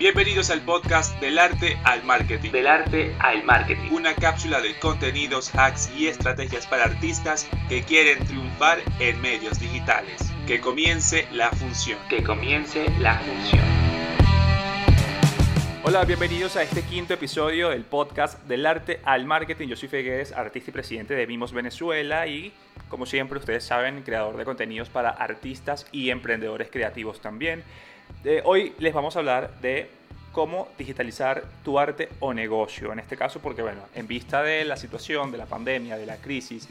Bienvenidos al podcast Del Arte al Marketing. Del Arte al Marketing. Una cápsula de contenidos, hacks y estrategias para artistas que quieren triunfar en medios digitales. Que comience la función. Que comience la función. Hola, bienvenidos a este quinto episodio del podcast Del Arte al Marketing. Yo soy Feguedes, artista y presidente de Mimos Venezuela y, como siempre ustedes saben, creador de contenidos para artistas y emprendedores creativos también. Eh, hoy les vamos a hablar de cómo digitalizar tu arte o negocio. En este caso, porque bueno, en vista de la situación, de la pandemia, de la crisis,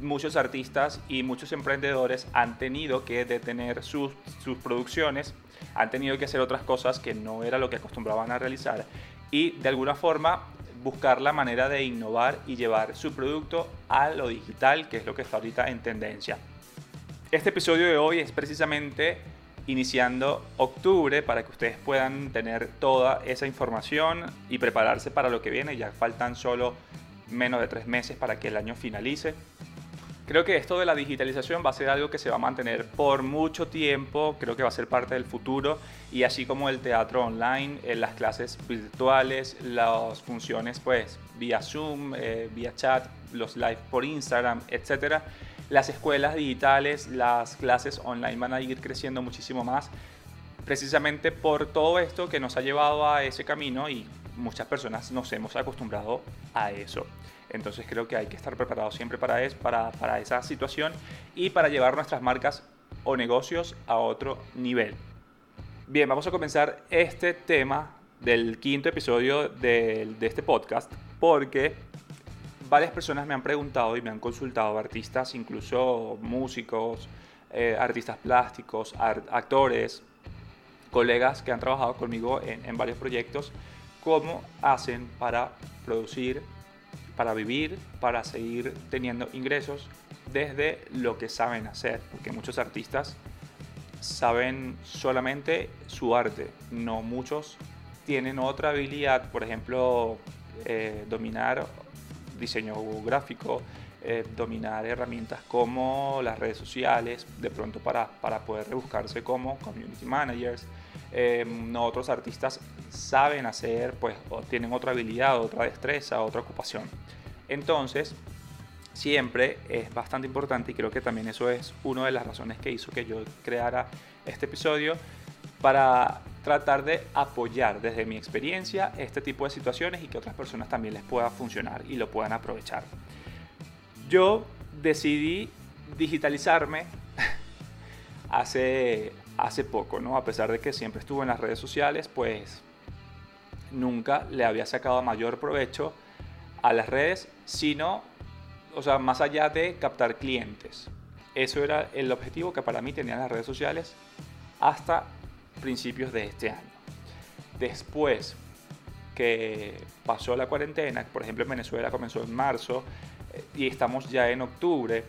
muchos artistas y muchos emprendedores han tenido que detener sus, sus producciones, han tenido que hacer otras cosas que no era lo que acostumbraban a realizar y de alguna forma buscar la manera de innovar y llevar su producto a lo digital, que es lo que está ahorita en tendencia. Este episodio de hoy es precisamente iniciando octubre para que ustedes puedan tener toda esa información y prepararse para lo que viene. Ya faltan solo menos de tres meses para que el año finalice. Creo que esto de la digitalización va a ser algo que se va a mantener por mucho tiempo, creo que va a ser parte del futuro y así como el teatro online, en las clases virtuales, las funciones pues vía Zoom, eh, vía chat, los live por Instagram, etcétera, las escuelas digitales, las clases online van a ir creciendo muchísimo más, precisamente por todo esto que nos ha llevado a ese camino y muchas personas nos hemos acostumbrado a eso. Entonces creo que hay que estar preparados siempre para, es, para, para esa situación y para llevar nuestras marcas o negocios a otro nivel. Bien, vamos a comenzar este tema del quinto episodio de, de este podcast porque varias personas me han preguntado y me han consultado, artistas, incluso músicos, eh, artistas plásticos, actores, colegas que han trabajado conmigo en, varios proyectos, cómo hacen para producir, para vivir, para seguir teniendo ingresos desde lo que saben hacer, porque muchos artistas saben solamente su arte, no muchos tienen otra habilidad, por ejemplo, eh, dominar diseño gráfico, eh, dominar herramientas como las redes sociales, de pronto para, para poder rebuscarse como community managers. Eh, otros artistas saben hacer, pues, o tienen otra habilidad, otra destreza, otra ocupación. Entonces, siempre es bastante importante y creo que también eso es una de las razones que hizo que yo creara este episodio para tratar de apoyar desde mi experiencia este tipo de situaciones y que otras personas también les pueda funcionar y lo puedan aprovechar. Yo decidí digitalizarme hace, hace poco, ¿no? A pesar de que siempre estuve en las redes sociales, pues nunca le había sacado mayor provecho a las redes, sino, o sea, más allá de captar clientes. Eso era el objetivo que para mí tenían las redes sociales hasta principios de este año. Después que pasó la cuarentena, por ejemplo en Venezuela comenzó en marzo eh, y estamos ya en octubre,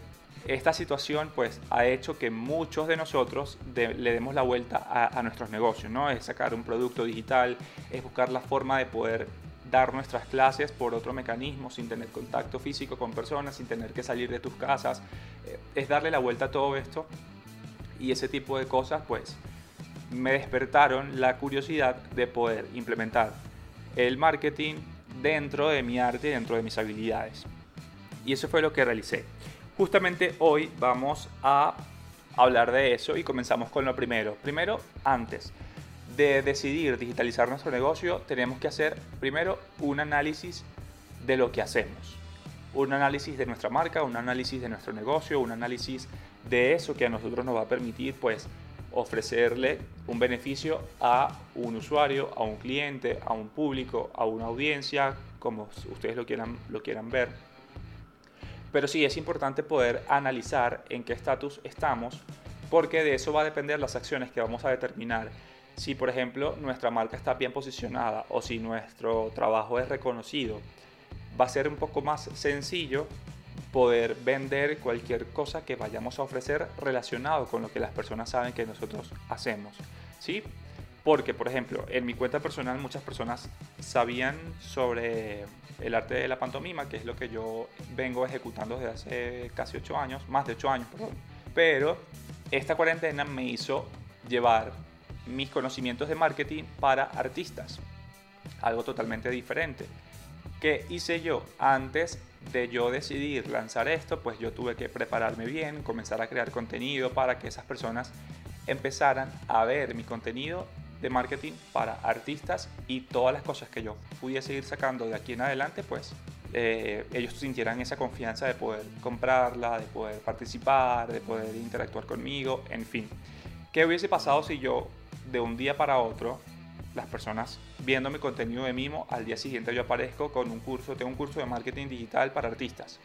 esta situación pues ha hecho que muchos de nosotros le demos la vuelta a, nuestros negocios, ¿no? Es sacar un producto digital, es buscar la forma de poder dar nuestras clases por otro mecanismo, sin tener contacto físico con personas, sin tener que salir de tus casas, eh, es darle la vuelta a todo esto y ese tipo de cosas pues me despertaron la curiosidad de poder implementar el marketing dentro de mi arte dentro de mis habilidades. Y eso fue lo que realicé. Justamente hoy vamos a hablar de eso y comenzamos con lo primero. Primero, antes de decidir digitalizar nuestro negocio, tenemos que hacer primero un análisis de lo que hacemos. Un análisis de nuestra marca, un análisis de nuestro negocio, un análisis de eso que a nosotros nos va a permitir pues ofrecerle un beneficio a un usuario, a un cliente, a un público, a una audiencia, como ustedes lo quieran, lo quieran ver. Pero sí es importante poder analizar en qué estatus estamos, porque de eso va a depender las acciones que vamos a determinar. Si, por ejemplo, nuestra marca está bien posicionada o si nuestro trabajo es reconocido, va a ser un poco más sencillo poder vender cualquier cosa que vayamos a ofrecer relacionado con lo que las personas saben que nosotros hacemos. ¿Sí? Porque, por ejemplo, en mi cuenta personal muchas personas sabían sobre el arte de la pantomima, que es lo que yo vengo ejecutando desde hace casi 8 años, más de 8 años, perdón. Pero esta cuarentena me hizo llevar mis conocimientos de marketing para artistas. Algo totalmente diferente. ¿Qué hice yo? Antes de yo decidir lanzar esto, pues yo tuve que prepararme bien, comenzar a crear contenido para que esas personas empezaran a ver mi contenido de marketing para artistas y todas las cosas que yo pudiese ir sacando de aquí en adelante, pues eh, ellos sintieran esa confianza de poder comprarla, de poder participar, de poder interactuar conmigo, en fin. ¿Qué hubiese pasado si yo de un día para otro, las personas viendo mi contenido de mimo, al día siguiente yo aparezco con un curso, tengo un curso de marketing digital para artistas?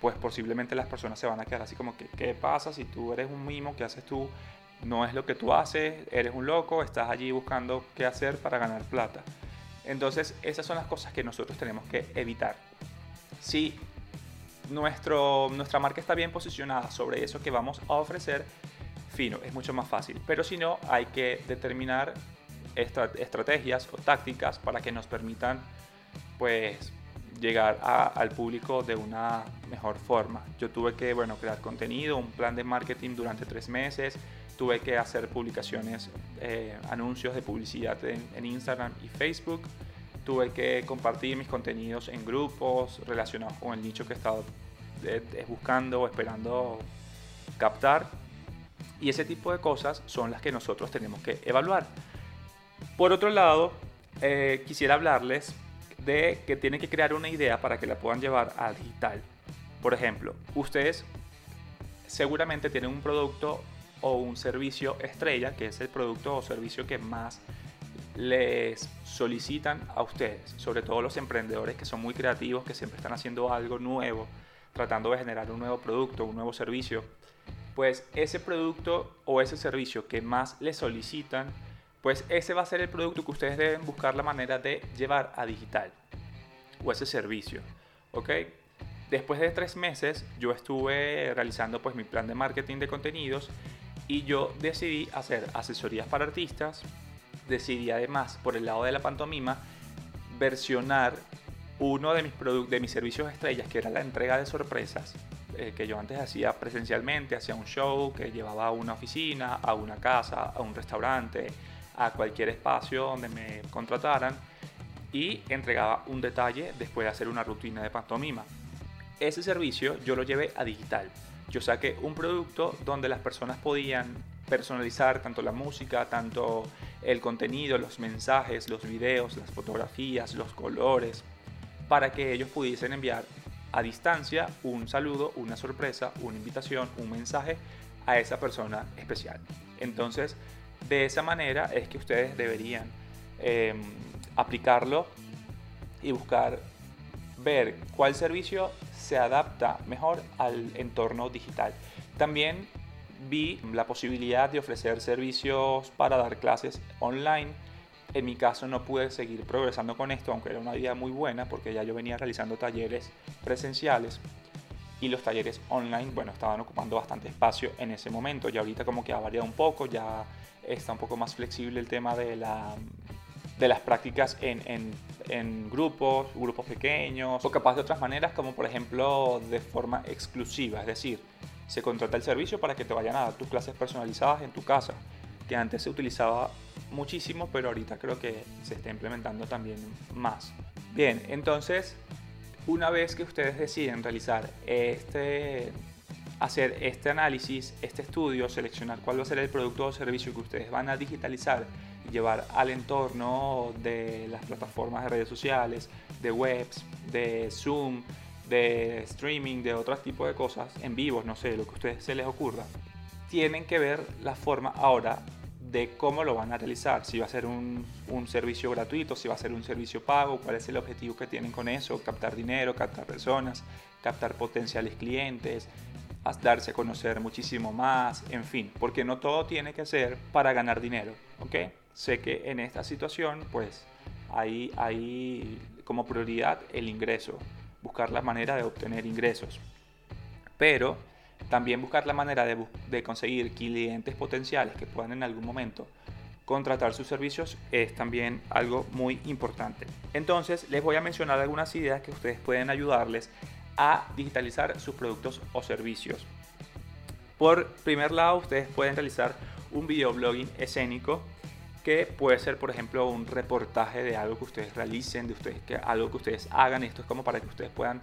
Pues posiblemente las personas se van a quedar así como que, ¿qué pasa si tú eres un mimo? ¿Qué haces tú? No es lo que tú haces, eres un loco, estás allí buscando qué hacer para ganar plata. Entonces, esas son las cosas que nosotros tenemos que evitar. Si nuestro, nuestra marca está bien posicionada sobre eso que vamos a ofrecer, fino, es mucho más fácil. Pero si no, hay que determinar estrategias o tácticas para que nos permitan pues llegar al público de una mejor forma. Yo tuve que bueno, crear contenido, un plan de marketing durante tres meses, tuve que hacer publicaciones, eh, anuncios de publicidad en, Instagram y Facebook. Tuve que compartir mis contenidos en grupos relacionados con el nicho que estaba eh, eh, buscando o esperando captar. Y ese tipo de cosas son las que nosotros tenemos que evaluar. Por otro lado, quisiera hablarles de que tienen que crear una idea para que la puedan llevar a digital. Por ejemplo, ustedes seguramente tienen un producto o un servicio estrella, que es el producto o servicio que más les solicitan a ustedes, sobre todo los emprendedores que son muy creativos, que siempre están haciendo algo nuevo, tratando de generar un nuevo producto, un nuevo servicio, pues ese producto o ese servicio que más les solicitan, pues ese va a ser el producto que ustedes deben buscar la manera de llevar a digital o ese servicio, ¿ok? Después de tres meses yo estuve realizando pues mi plan de marketing de contenidos y yo decidí hacer asesorías para artistas, decidí además por el lado de la pantomima versionar uno de mis, de mis servicios estrellas, que era la entrega de sorpresas, eh, que yo antes hacía presencialmente, hacía un show que llevaba a una oficina, a una casa, a un restaurante, a cualquier espacio donde me contrataran y entregaba un detalle después de hacer una rutina de pantomima. Ese servicio yo lo llevé a digital yo saqué un producto donde las personas podían personalizar tanto la música, tanto el contenido, los mensajes, los videos, las fotografías, los colores, para que ellos pudiesen enviar a distancia un saludo, una sorpresa, una invitación, un mensaje a esa persona especial. Entonces, de esa manera es que ustedes deberían em, aplicarlo y buscar ver cuál servicio se adapta mejor al entorno digital. También vi la posibilidad de ofrecer servicios para dar clases online. En mi caso no pude seguir progresando con esto, aunque era una idea muy buena porque ya yo venía realizando talleres presenciales y los talleres online, bueno, estaban ocupando bastante espacio en ese momento. Y ahorita como que ha variado un poco, ya está un poco más flexible el tema de la de las prácticas en, en, en, grupos, grupos pequeños, o capaz de otras maneras, como por ejemplo de forma exclusiva, es decir, se contrata el servicio para que te vayan a dar tus clases personalizadas en tu casa, que antes se utilizaba muchísimo, pero ahorita creo que se está implementando también más. Bien, entonces, una vez que ustedes deciden realizar este, hacer este análisis, este estudio, seleccionar cuál va a ser el producto o servicio que ustedes van a digitalizar llevar al entorno de las plataformas de redes sociales, de webs, de Zoom, de streaming, de otros tipos de cosas, en vivos, no sé, lo que a ustedes se les ocurra, tienen que ver la forma ahora de cómo lo van a realizar, si va a ser un, un, servicio gratuito, si va a ser un servicio pago, cuál es el objetivo que tienen con eso, captar dinero, captar personas, captar potenciales clientes, darse a conocer muchísimo más, en fin, porque no todo tiene que ser para ganar dinero, ¿ok? sé que en esta situación, pues, hay, hay como prioridad el ingreso, buscar la manera de obtener ingresos. Pero también buscar la manera de conseguir clientes potenciales que puedan en algún momento contratar sus servicios es también algo muy importante. Entonces les voy a mencionar algunas ideas que ustedes pueden ayudarles a digitalizar sus productos o servicios. Por primer lado, ustedes pueden realizar un videoblogging escénico que puede ser, por ejemplo, un reportaje de algo que ustedes realicen, de ustedes, que, algo que ustedes hagan. Esto es como para que ustedes puedan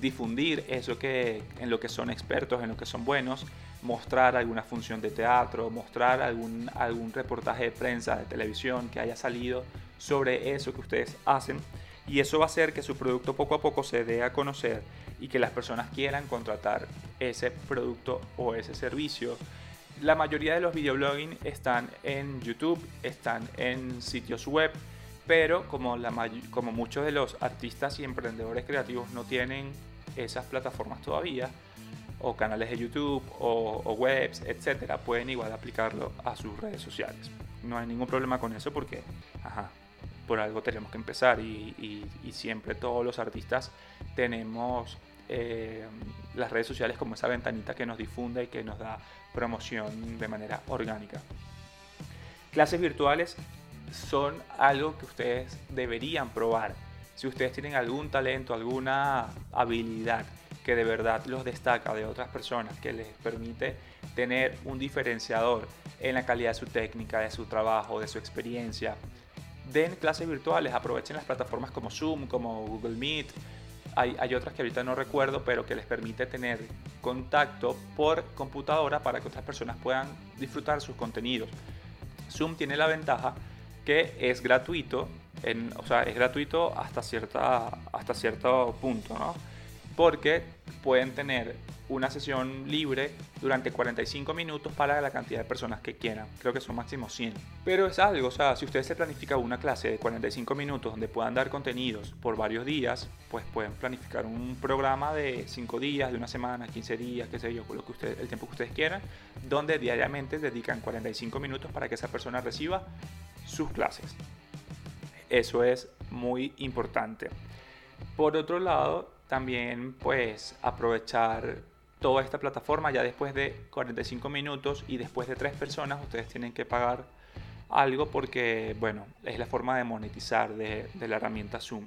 difundir eso que, en lo que son expertos, en lo que son buenos, mostrar alguna función de teatro, mostrar algún, algún reportaje de prensa, de televisión que haya salido sobre eso que ustedes hacen. Y eso va a hacer que su producto poco a poco se dé a conocer y que las personas quieran contratar ese producto o ese servicio. La mayoría de los videoblogging están en YouTube, están en sitios web, pero como, la, como muchos de los artistas y emprendedores creativos no tienen esas plataformas todavía, o canales de YouTube, o, webs, etcétera, pueden igual aplicarlo a sus redes sociales. No hay ningún problema con eso porque, ajá, por algo tenemos que empezar y, siempre todos los artistas tenemos eh, las redes sociales como esa ventanita que nos difunde y que nos da promoción de manera orgánica. Clases virtuales son algo que ustedes deberían probar. Si ustedes tienen algún talento, alguna habilidad que de verdad los destaca de otras personas, que les permite tener un diferenciador en la calidad de su técnica, de su trabajo, de su experiencia, den clases virtuales, aprovechen las plataformas como Zoom, como Google Meet. Hay, otras que ahorita no recuerdo, pero que les permite tener contacto por computadora para que otras personas puedan disfrutar sus contenidos. Zoom tiene la ventaja que es gratuito, o sea, es gratuito hasta, cierta, hasta cierto punto, ¿no? Porque pueden tener una sesión libre durante 45 minutos para la cantidad de personas que quieran. Creo que son máximo 100. Pero es algo, o sea, si ustedes se planifican una clase de 45 minutos donde puedan dar contenidos por varios días, pues pueden planificar un programa de 5 días, de una semana, 15 días, qué sé yo, el tiempo que ustedes quieran, donde diariamente dedican 45 minutos para que esa persona reciba sus clases. Eso es muy importante. Por otro lado, también pues aprovechar toda esta plataforma ya después de 45 minutos y después de tres personas ustedes tienen que pagar algo porque bueno es la forma de monetizar de, la herramienta Zoom.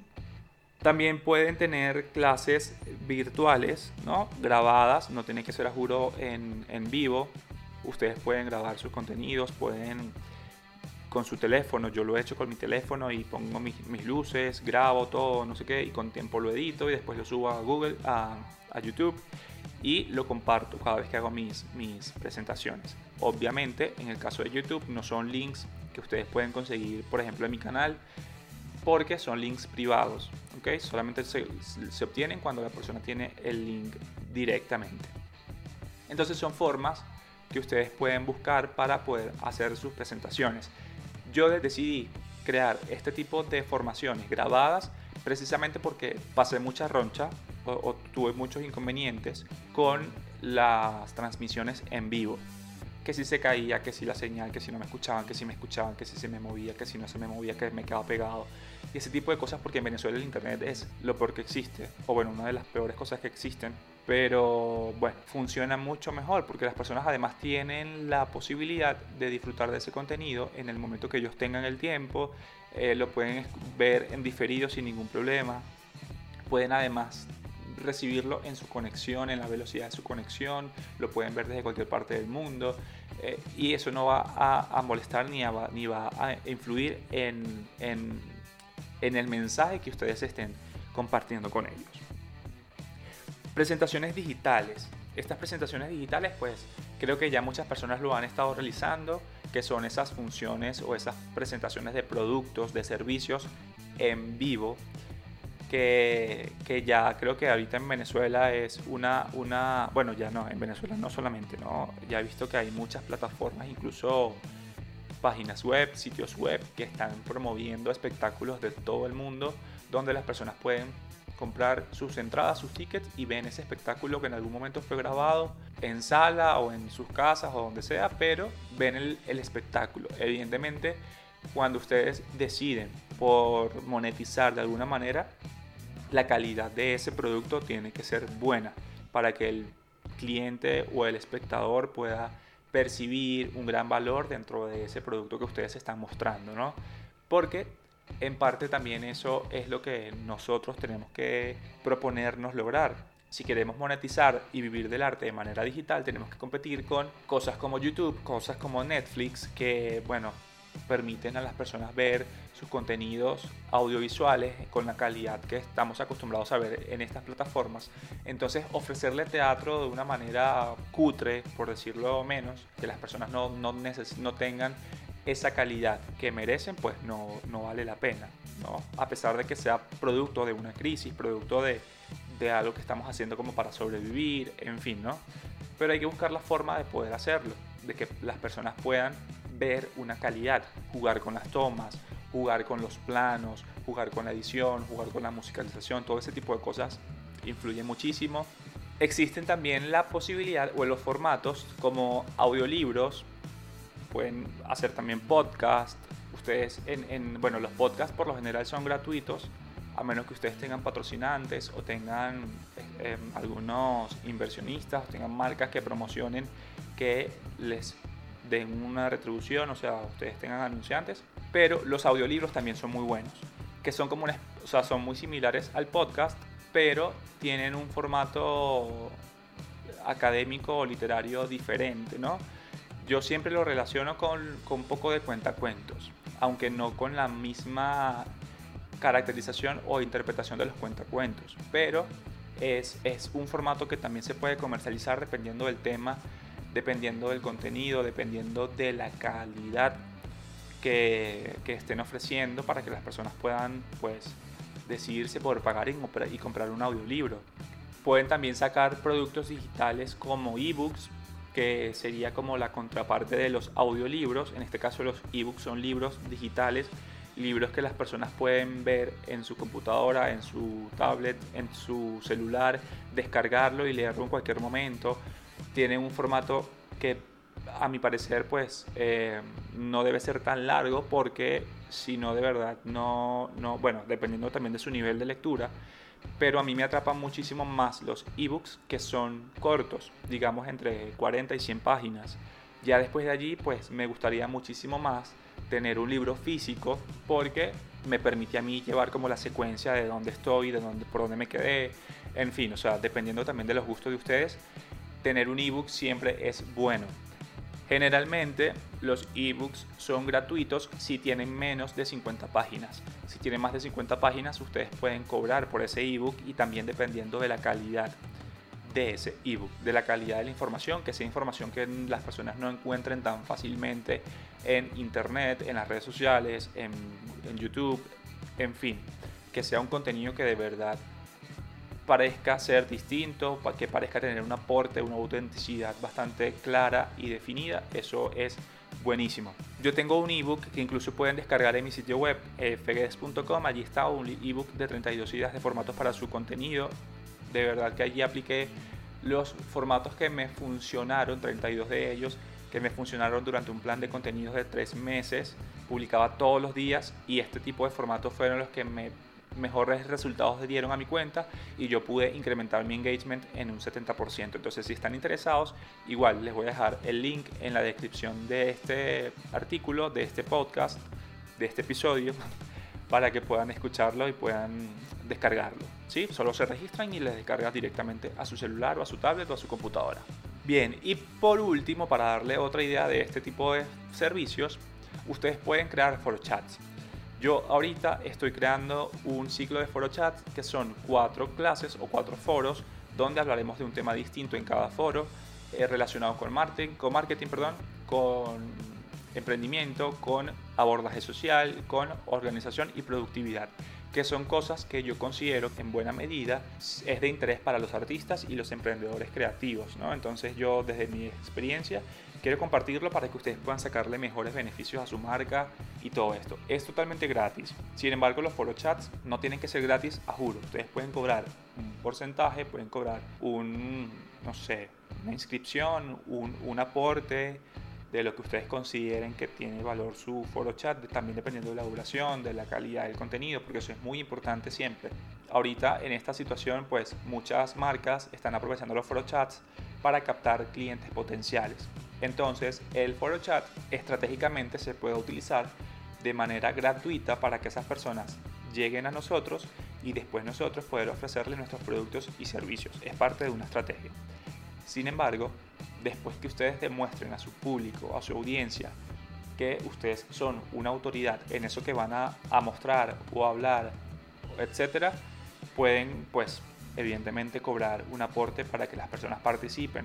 También pueden tener clases virtuales no grabadas no tiene que ser a juro en, en vivo. Ustedes pueden grabar sus contenidos pueden con su teléfono. Yo lo he hecho con mi teléfono y pongo mis, luces, grabo todo, no sé qué, y con tiempo lo edito y después lo subo a Google, a, YouTube y lo comparto cada vez que hago mis, mis presentaciones. Obviamente, en el caso de YouTube, no son links que ustedes pueden conseguir, por ejemplo, en mi canal, porque son links privados. ¿ok? Solamente se, se obtienen cuando la persona tiene el link directamente. Entonces son formas que ustedes pueden buscar para poder hacer sus presentaciones yo decidí crear este tipo de formaciones grabadas precisamente porque pasé mucha roncha o, tuve muchos inconvenientes con las transmisiones en vivo. Que si se caía, que si la señal, que si no me escuchaban, que si me escuchaban, que si se me movía, que si no se me movía, que me quedaba pegado. Y ese tipo de cosas porque en Venezuela el internet es lo peor que existe. O bueno, una de las peores cosas que existen pero bueno, funciona mucho mejor porque las personas además tienen la posibilidad de disfrutar de ese contenido en el momento que ellos tengan el tiempo, eh, lo pueden ver en diferido sin ningún problema, pueden además recibirlo en su conexión, en la velocidad de su conexión, lo pueden ver desde cualquier parte del mundo eh, y eso no va a, molestar ni, ni va a influir en, en el mensaje que ustedes estén compartiendo con ellos. Presentaciones digitales. Estas presentaciones digitales, pues creo que ya muchas personas lo han estado realizando, que son esas funciones o esas presentaciones de productos, de servicios en vivo, que, que, ya creo que ahorita en Venezuela es una, una, bueno, ya no, en Venezuela no solamente, ¿no? Ya he visto que hay muchas plataformas, incluso páginas web, sitios web, que están promoviendo espectáculos de todo el mundo, donde las personas pueden comprar sus entradas, sus tickets y ven ese espectáculo que en algún momento fue grabado en sala o en sus casas o donde sea, pero ven el, el espectáculo. Evidentemente, cuando ustedes deciden por monetizar de alguna manera, la calidad de ese producto tiene que ser buena para que el cliente o el espectador pueda percibir un gran valor dentro de ese producto que ustedes están mostrando, ¿no? Porque en parte también eso es lo que nosotros tenemos que proponernos lograr. si queremos monetizar y vivir del arte de manera digital, tenemos que competir con cosas como YouTube, cosas como Netflix, que, bueno, permiten a las personas ver sus contenidos audiovisuales con la calidad que estamos acostumbrados a ver en estas plataformas. Entonces, ofrecerle teatro de una manera cutre, por decirlo menos, que las personas no, no, no tengan esa calidad que merecen, pues no, no vale la pena. ¿no? A pesar de que sea producto de una crisis, producto de, de algo que estamos haciendo como para sobrevivir, en fin, ¿no? Pero hay que buscar la forma de poder hacerlo, de que las personas puedan ver una calidad, jugar con las tomas, jugar con los planos, jugar con la edición, jugar con la musicalización, todo ese tipo de cosas influye muchísimo. Existen también la posibilidad o los formatos como audiolibros, pueden hacer también podcast. Ustedes, en, en, bueno, los podcasts por lo general son gratuitos, a menos que ustedes tengan patrocinantes o tengan eh, algunos inversionistas, o tengan marcas que promocionen que les den una retribución, o sea, ustedes tengan anunciantes, pero los audiolibros también son muy buenos, que son como una, o sea, son muy similares al podcast, pero tienen un formato académico o literario diferente, ¿no? Yo siempre lo relaciono con, con un poco de cuentacuentos, aunque no con la misma caracterización o interpretación de los cuentacuentos, pero es, es un formato que también se puede comercializar dependiendo del tema, dependiendo del contenido, dependiendo de la calidad que, estén ofreciendo para que las personas puedan pues decidirse por pagar y, y comprar un audiolibro. Pueden también sacar productos digitales como ebooks, que sería como la contraparte de los audiolibros. En este caso los ebooks son libros digitales libros que las personas pueden ver en su computadora, en su tablet, en su celular, descargarlo y leerlo en cualquier momento. Tiene un formato que a mi parecer pues eh, no debe ser tan largo porque si no de verdad no, no, bueno, dependiendo también de su nivel de lectura, pero a mí me atrapan muchísimo más los ebooks que son cortos, digamos entre 40 y 100 páginas. Ya después de allí pues me gustaría muchísimo más tener un libro físico porque me permite a mí llevar como la secuencia de dónde estoy, de dónde, por dónde me quedé, en fin, o sea, dependiendo también de los gustos de ustedes, tener un ebook siempre es bueno. Generalmente los ebooks son gratuitos si tienen menos de 50 páginas. Si tienen más de 50 páginas ustedes pueden cobrar por ese ebook y también dependiendo de la calidad de ese ebook, de la calidad de la información, que sea información que las personas no encuentren tan fácilmente en internet, en las redes sociales, en, en YouTube, en fin, que sea un contenido que de verdad parezca ser distinto, que parezca tener un aporte, una autenticidad bastante clara y definida, eso es buenísimo. Yo tengo un ebook que incluso pueden descargar en mi sitio web, fegues.com, allí está un ebook de 32 ideas de formatos para su contenido, de verdad que allí apliqué los formatos que me funcionaron, 32 de ellos, que me funcionaron durante un plan de contenidos de tres meses. Publicaba todos los días y este tipo de formatos fueron los que me mejores resultados dieron a mi cuenta y yo pude incrementar mi engagement en un 70%. Entonces, si están interesados, igual les voy a dejar el link en la descripción de este artículo, de este podcast, de este episodio para que puedan escucharlo y puedan descargarlo. ¿sí? Solo se registran y les descargas directamente a su celular o a su tablet o a su computadora. Bien, y por último, para darle otra idea de este tipo de servicios, ustedes pueden crear foro chats. Yo ahorita estoy creando un ciclo de foro chats que son cuatro clases o cuatro foros donde hablaremos de un tema distinto en cada foro eh, relacionado con marketing, con marketing, perdón, con emprendimiento, con abordaje social, con organización y productividad, que son cosas que yo considero que en buena medida es de interés para los artistas y los emprendedores creativos. ¿no? Entonces yo desde mi experiencia quiero compartirlo para que ustedes puedan sacarle mejores beneficios a su marca y todo esto. Es totalmente gratis. Sin embargo, los foro chats no tienen que ser gratis a juro. Ustedes pueden cobrar un porcentaje, pueden cobrar un, no sé, una inscripción, un, un aporte de lo que ustedes consideren que tiene valor su foro chat, también dependiendo de la duración, de la calidad del contenido, porque eso es muy importante siempre. Ahorita en esta situación, pues muchas marcas están aprovechando los foro chats para captar clientes potenciales. Entonces, el foro chat estratégicamente se puede utilizar de manera gratuita para que esas personas lleguen a nosotros y después nosotros poder ofrecerles nuestros productos y servicios. Es parte de una estrategia. Sin embargo, después que ustedes demuestren a su público, a su audiencia, que ustedes son una autoridad en eso que van a, mostrar o hablar, etcétera, pueden, pues, evidentemente cobrar un aporte para que las personas participen.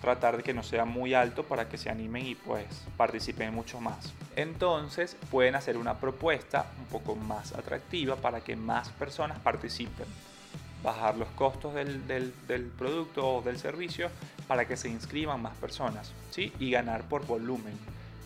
Tratar de que no sea muy alto para que se animen y pues participen mucho más. Entonces pueden hacer una propuesta un poco más atractiva para que más personas participen. Bajar los costos del, del, producto o del servicio para que se inscriban más personas. ¿sí? Y ganar por volumen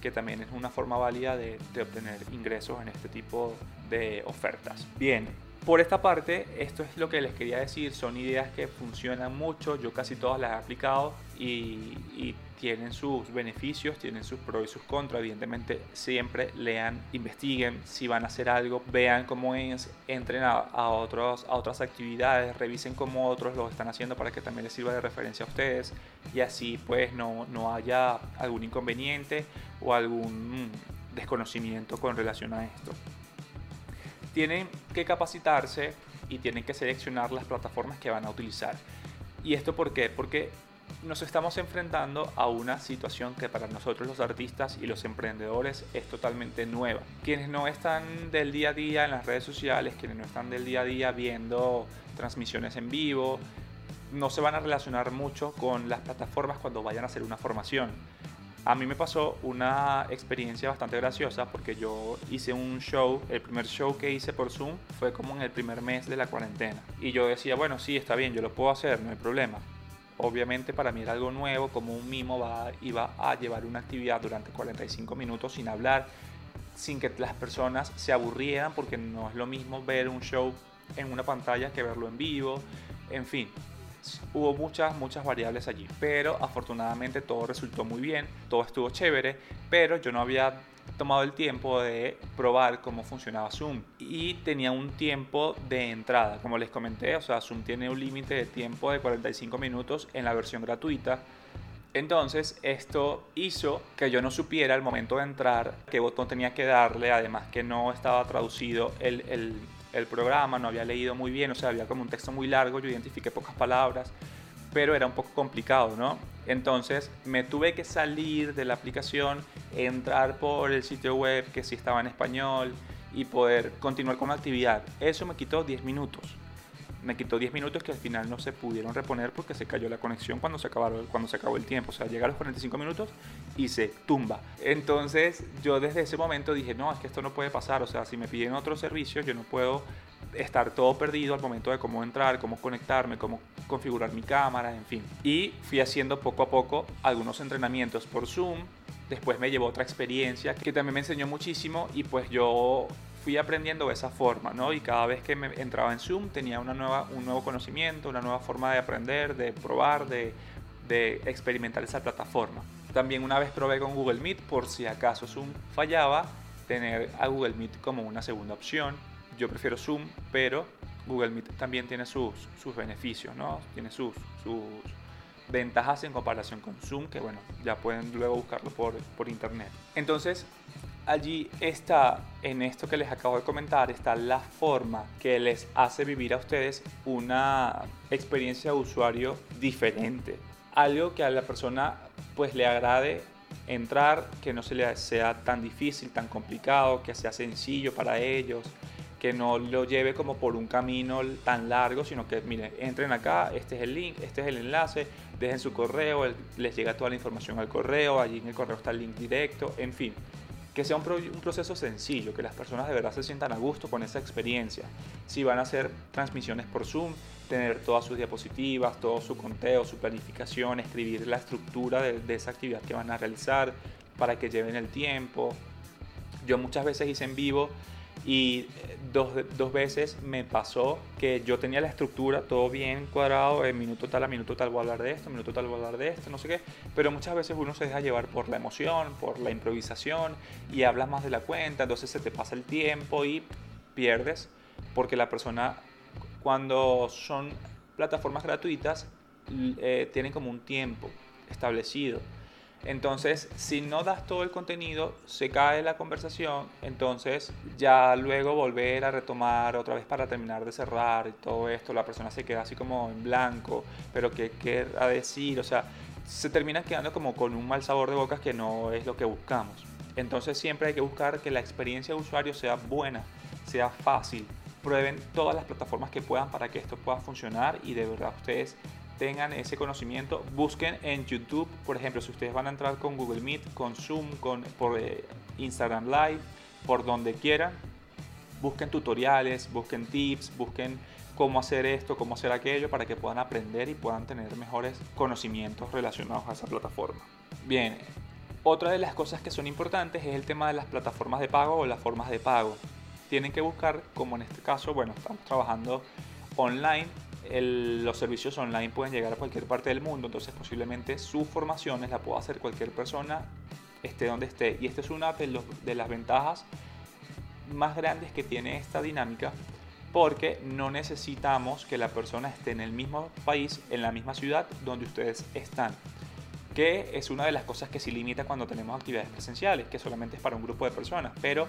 que también es una forma válida de, obtener ingresos en este tipo de ofertas. Bien, por esta parte, esto es lo que les quería decir, son ideas que funcionan mucho, yo casi todas las he aplicado y tienen sus beneficios, tienen sus pros y sus contras, evidentemente siempre lean, investiguen, si van a hacer algo, vean cómo es, entren a, otros, a otras actividades, revisen cómo otros lo están haciendo para que también les sirva de referencia a ustedes y así pues no, no haya algún inconveniente o algún desconocimiento con relación a esto tienen que capacitarse y tienen que seleccionar las plataformas que van a utilizar. ¿Y esto por qué? Porque nos estamos enfrentando a una situación que para nosotros los artistas y los emprendedores es totalmente nueva. Quienes no están del día a día en las redes sociales, quienes no están del día a día viendo transmisiones en vivo, no se van a relacionar mucho con las plataformas cuando vayan a hacer una formación. A mí me pasó una experiencia bastante graciosa porque yo hice un show, el primer show que hice por Zoom fue como en el primer mes de la cuarentena. Y yo decía, bueno, sí, está bien, yo lo puedo hacer, no hay problema. Obviamente para mí era algo nuevo, como un mimo va, iba a llevar una actividad durante 45 minutos sin hablar, sin que las personas se aburrieran, porque no es lo mismo ver un show en una pantalla que verlo en vivo, en fin, hubo muchas, muchas variables allí, pero afortunadamente todo resultó muy bien, todo estuvo chévere, pero yo no había tomado el tiempo de probar cómo funcionaba Zoom. Y tenía un tiempo de entrada, como les comenté, o sea, Zoom tiene un límite de tiempo de 45 minutos en la versión gratuita. Entonces esto hizo que yo no supiera al momento de entrar qué botón tenía que darle, además que no estaba traducido el, el el programa, no había leído muy bien, o sea, había como un texto muy largo, yo identifiqué pocas palabras, pero era un poco complicado, ¿no? Entonces me tuve que salir de la aplicación, entrar por el sitio web que sí estaba en español y poder continuar con la actividad. Eso me quitó 10 minutos me quitó 10 minutos que al final no se pudieron reponer porque se cayó la conexión cuando se, acabaron, cuando se acabó el tiempo. O sea, llega a los 45 minutos y se tumba. Entonces yo desde ese momento dije, no, es que esto no puede pasar. O sea, si me piden otro servicio, yo no puedo estar todo perdido al momento de cómo entrar, cómo conectarme, cómo configurar mi cámara, en fin. Y fui haciendo poco a poco algunos entrenamientos por Zoom. Después me llevó otra experiencia que también me enseñó muchísimo y pues yo fui aprendiendo de esa forma, ¿no? Y cada vez que me entraba en Zoom tenía una nueva, un nuevo conocimiento, una nueva forma de aprender, de probar, de, de experimentar esa plataforma. También una vez probé con Google Meet, por si acaso Zoom fallaba, tener a Google Meet como una segunda opción. Yo prefiero Zoom, pero Google Meet también tiene sus, sus beneficios, ¿no? Tiene sus, sus ventajas en comparación con Zoom, que bueno, ya pueden luego buscarlo por, por internet. Entonces, allí está, en esto que les acabo de comentar, está la forma que les hace vivir a ustedes una experiencia de usuario diferente. Algo que a la persona pues le agrade entrar, que no se le sea tan difícil, tan complicado, que sea sencillo para ellos, que no lo lleve como por un camino tan largo, sino que miren, entren acá, este es el link, este es el enlace, dejen su correo, les llega toda la información al correo, allí en el correo está el link directo, en fin, que sea un, proceso sencillo, que las personas de verdad se sientan a gusto con esa experiencia. Si van a hacer transmisiones por Zoom, tener todas sus diapositivas, todo su conteo, su planificación, escribir la estructura de, de esa actividad que van a realizar para que lleven el tiempo. Yo muchas veces hice en vivo y eh, dos, dos, veces me pasó que yo tenía la estructura todo bien cuadrado, en minuto tal a minuto tal voy a hablar de esto, minuto tal voy a hablar de esto, no sé qué, pero muchas veces uno se deja llevar por la emoción, por la improvisación y hablas más de la cuenta, entonces se te pasa el tiempo y pierdes porque la persona cuando son plataformas gratuitas eh, tienen como un tiempo establecido Entonces, si no das todo el contenido, se cae la conversación, entonces ya luego volver a retomar otra vez para terminar de cerrar y todo esto, la persona se queda así como en blanco, pero qué querrá decir, o sea, se termina quedando como con un mal sabor de boca que no es lo que buscamos. Entonces siempre hay que buscar que la experiencia de usuario sea buena, sea fácil. Prueben todas las plataformas que puedan para que esto pueda funcionar y de verdad ustedes tengan ese conocimiento, busquen en YouTube, por ejemplo, si ustedes van a entrar con Google Meet, con Zoom, con, por eh, Instagram Live, por donde quieran, busquen tutoriales, busquen tips, busquen cómo hacer esto, cómo hacer aquello, para que puedan aprender y puedan tener mejores conocimientos relacionados a esa plataforma. Bien, otra de las cosas que son importantes es el tema de las plataformas de pago o las formas de pago. Tienen que buscar, como en este caso, bueno, estamos trabajando online los servicios online pueden llegar a cualquier parte del mundo, entonces posiblemente sus formaciones la pueda hacer cualquier persona, esté donde esté. Y esta es una de, las ventajas más grandes que tiene esta dinámica, porque no necesitamos que la persona esté en el mismo país, en la misma ciudad donde ustedes están que es una de las cosas que se limita cuando tenemos actividades presenciales, que solamente es para un grupo de personas, pero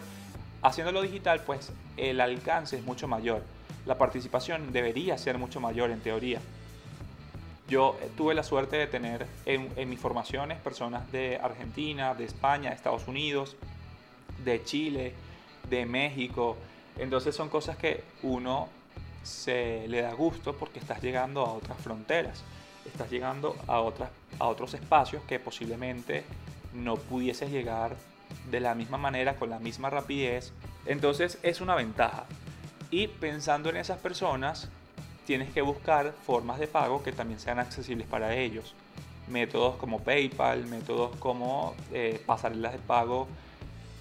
haciéndolo digital, pues el alcance es mucho mayor la participación debería ser mucho mayor en teoría. Yo eh, tuve la suerte de tener en, mis formaciones personas de Argentina, de España, de Estados Unidos, de Chile, de México. Entonces son cosas que uno se le da gusto porque estás llegando a otras fronteras, estás llegando a, otras, a otros espacios que posiblemente no pudieses llegar de la misma manera, con la misma rapidez. Entonces es una ventaja. Y pensando en esas personas, tienes que buscar formas de pago que también sean accesibles para ellos. Métodos como PayPal, métodos como eh, pasarelas de pago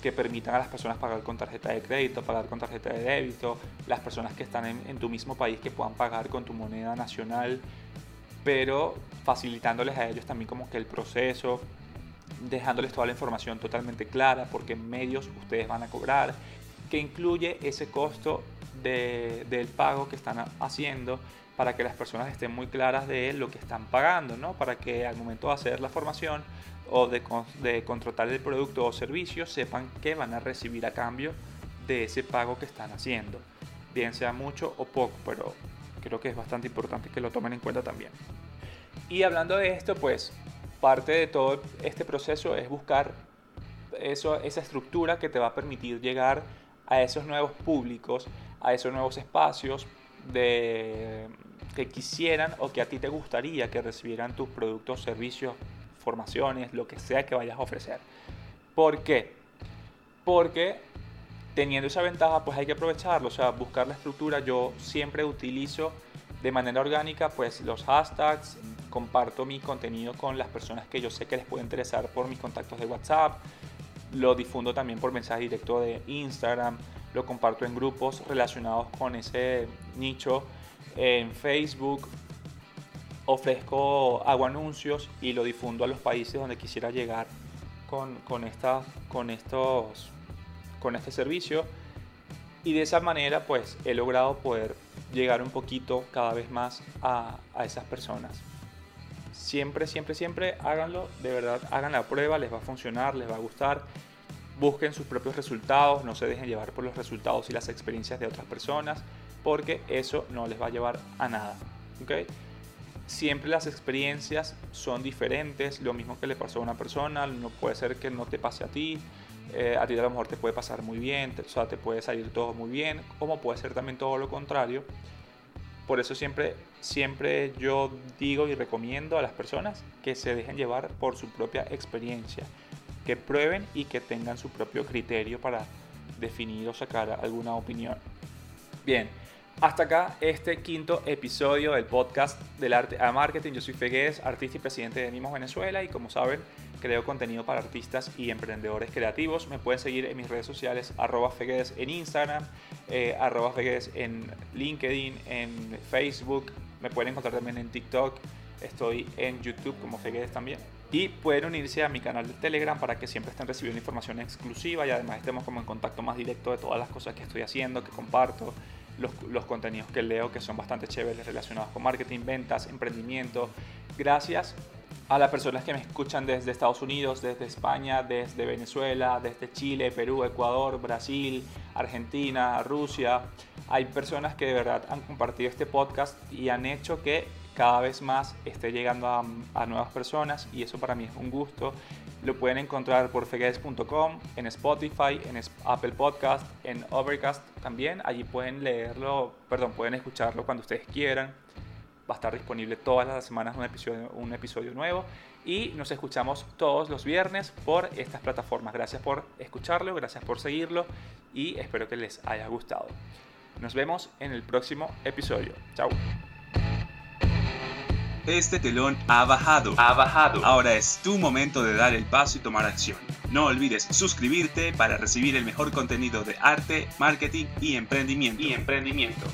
que permitan a las personas pagar con tarjeta de crédito, pagar con tarjeta de débito, las personas que están en, en tu mismo país que puedan pagar con tu moneda nacional, pero facilitándoles a ellos también como que el proceso, dejándoles toda la información totalmente clara, porque medios ustedes van a cobrar, que incluye ese costo del pago que están haciendo para que las personas estén muy claras de lo que están pagando, ¿no? Para que al momento de hacer la formación o de, de contratar el producto o servicio sepan que van a recibir a cambio de ese pago que están haciendo, bien sea mucho o poco, pero creo que es bastante importante que lo tomen en cuenta también. Y hablando de esto, pues parte de todo este proceso es buscar eso, esa estructura que te va a permitir llegar a esos nuevos públicos, a esos nuevos espacios de, que quisieran o que a ti te gustaría que recibieran tus productos, servicios, formaciones, lo que sea que vayas a ofrecer. ¿Por qué? Porque teniendo esa ventaja, pues hay que aprovecharlo, o sea, buscar la estructura. Yo siempre utilizo de manera orgánica, pues los hashtags, comparto mi contenido con las personas que yo sé que les puede interesar por mis contactos de WhatsApp, lo difundo también por mensaje directo de Instagram, lo comparto en grupos relacionados con ese nicho en Facebook, ofrezco hago anuncios y lo difundo a los países donde quisiera llegar con, con, esta, con, estos, con este servicio y de esa manera pues he logrado poder llegar un poquito cada vez más a, a esas personas. Siempre, siempre, siempre háganlo, de verdad, hagan la prueba, les va a funcionar, les va a gustar busquen sus propios resultados, no se dejen llevar por los resultados y las experiencias de otras personas, porque eso no les va a llevar a nada. ¿okay? Siempre las experiencias son diferentes, lo mismo que le pasó a una persona, no puede ser que no te pase a ti, eh, a ti a lo mejor te puede pasar muy bien, o sea, te puede salir todo muy bien, como puede ser también todo lo contrario. Por eso siempre, siempre yo digo y recomiendo a las personas que se dejen llevar por su propia experiencia que prueben y que tengan su propio criterio para definir o sacar alguna opinión. Bien, hasta acá este quinto episodio del podcast del arte a marketing. Yo soy Feguez, artista y presidente de Mimos Venezuela y como saben creo contenido para artistas y emprendedores creativos. Me pueden seguir en mis redes sociales arroba Feguez en Instagram, eh, arroba Feguez en LinkedIn, en Facebook. Me pueden encontrar también en TikTok. Estoy en YouTube como Feguez también. Y pueden unirse a mi canal de Telegram para que siempre estén recibiendo información exclusiva y además estemos como en contacto más directo de todas las cosas que estoy haciendo, que comparto, los, contenidos que leo que son bastante chéveres relacionados con marketing, ventas, emprendimiento. Gracias A las personas que me escuchan desde Estados Unidos, desde España, desde Venezuela, desde Chile, Perú, Ecuador, Brasil, Argentina, Rusia, hay personas que de verdad han compartido este podcast y han hecho que cada vez más esté llegando a, nuevas personas y eso para mí es un gusto. Lo pueden encontrar por fegues.com, en Spotify, en Apple Podcast, en Overcast también. Allí pueden leerlo, perdón, pueden escucharlo cuando ustedes quieran. Va a estar disponible todas las semanas un episodio, un episodio nuevo. Y nos escuchamos todos los viernes por estas plataformas. Gracias por escucharlo, gracias por seguirlo y espero que les haya gustado. Nos vemos en el próximo episodio. Chao. Este telón ha bajado. Ha bajado. Ahora es tu momento de dar el paso y tomar acción. No olvides suscribirte para recibir el mejor contenido de arte, marketing y emprendimiento. Y emprendimiento.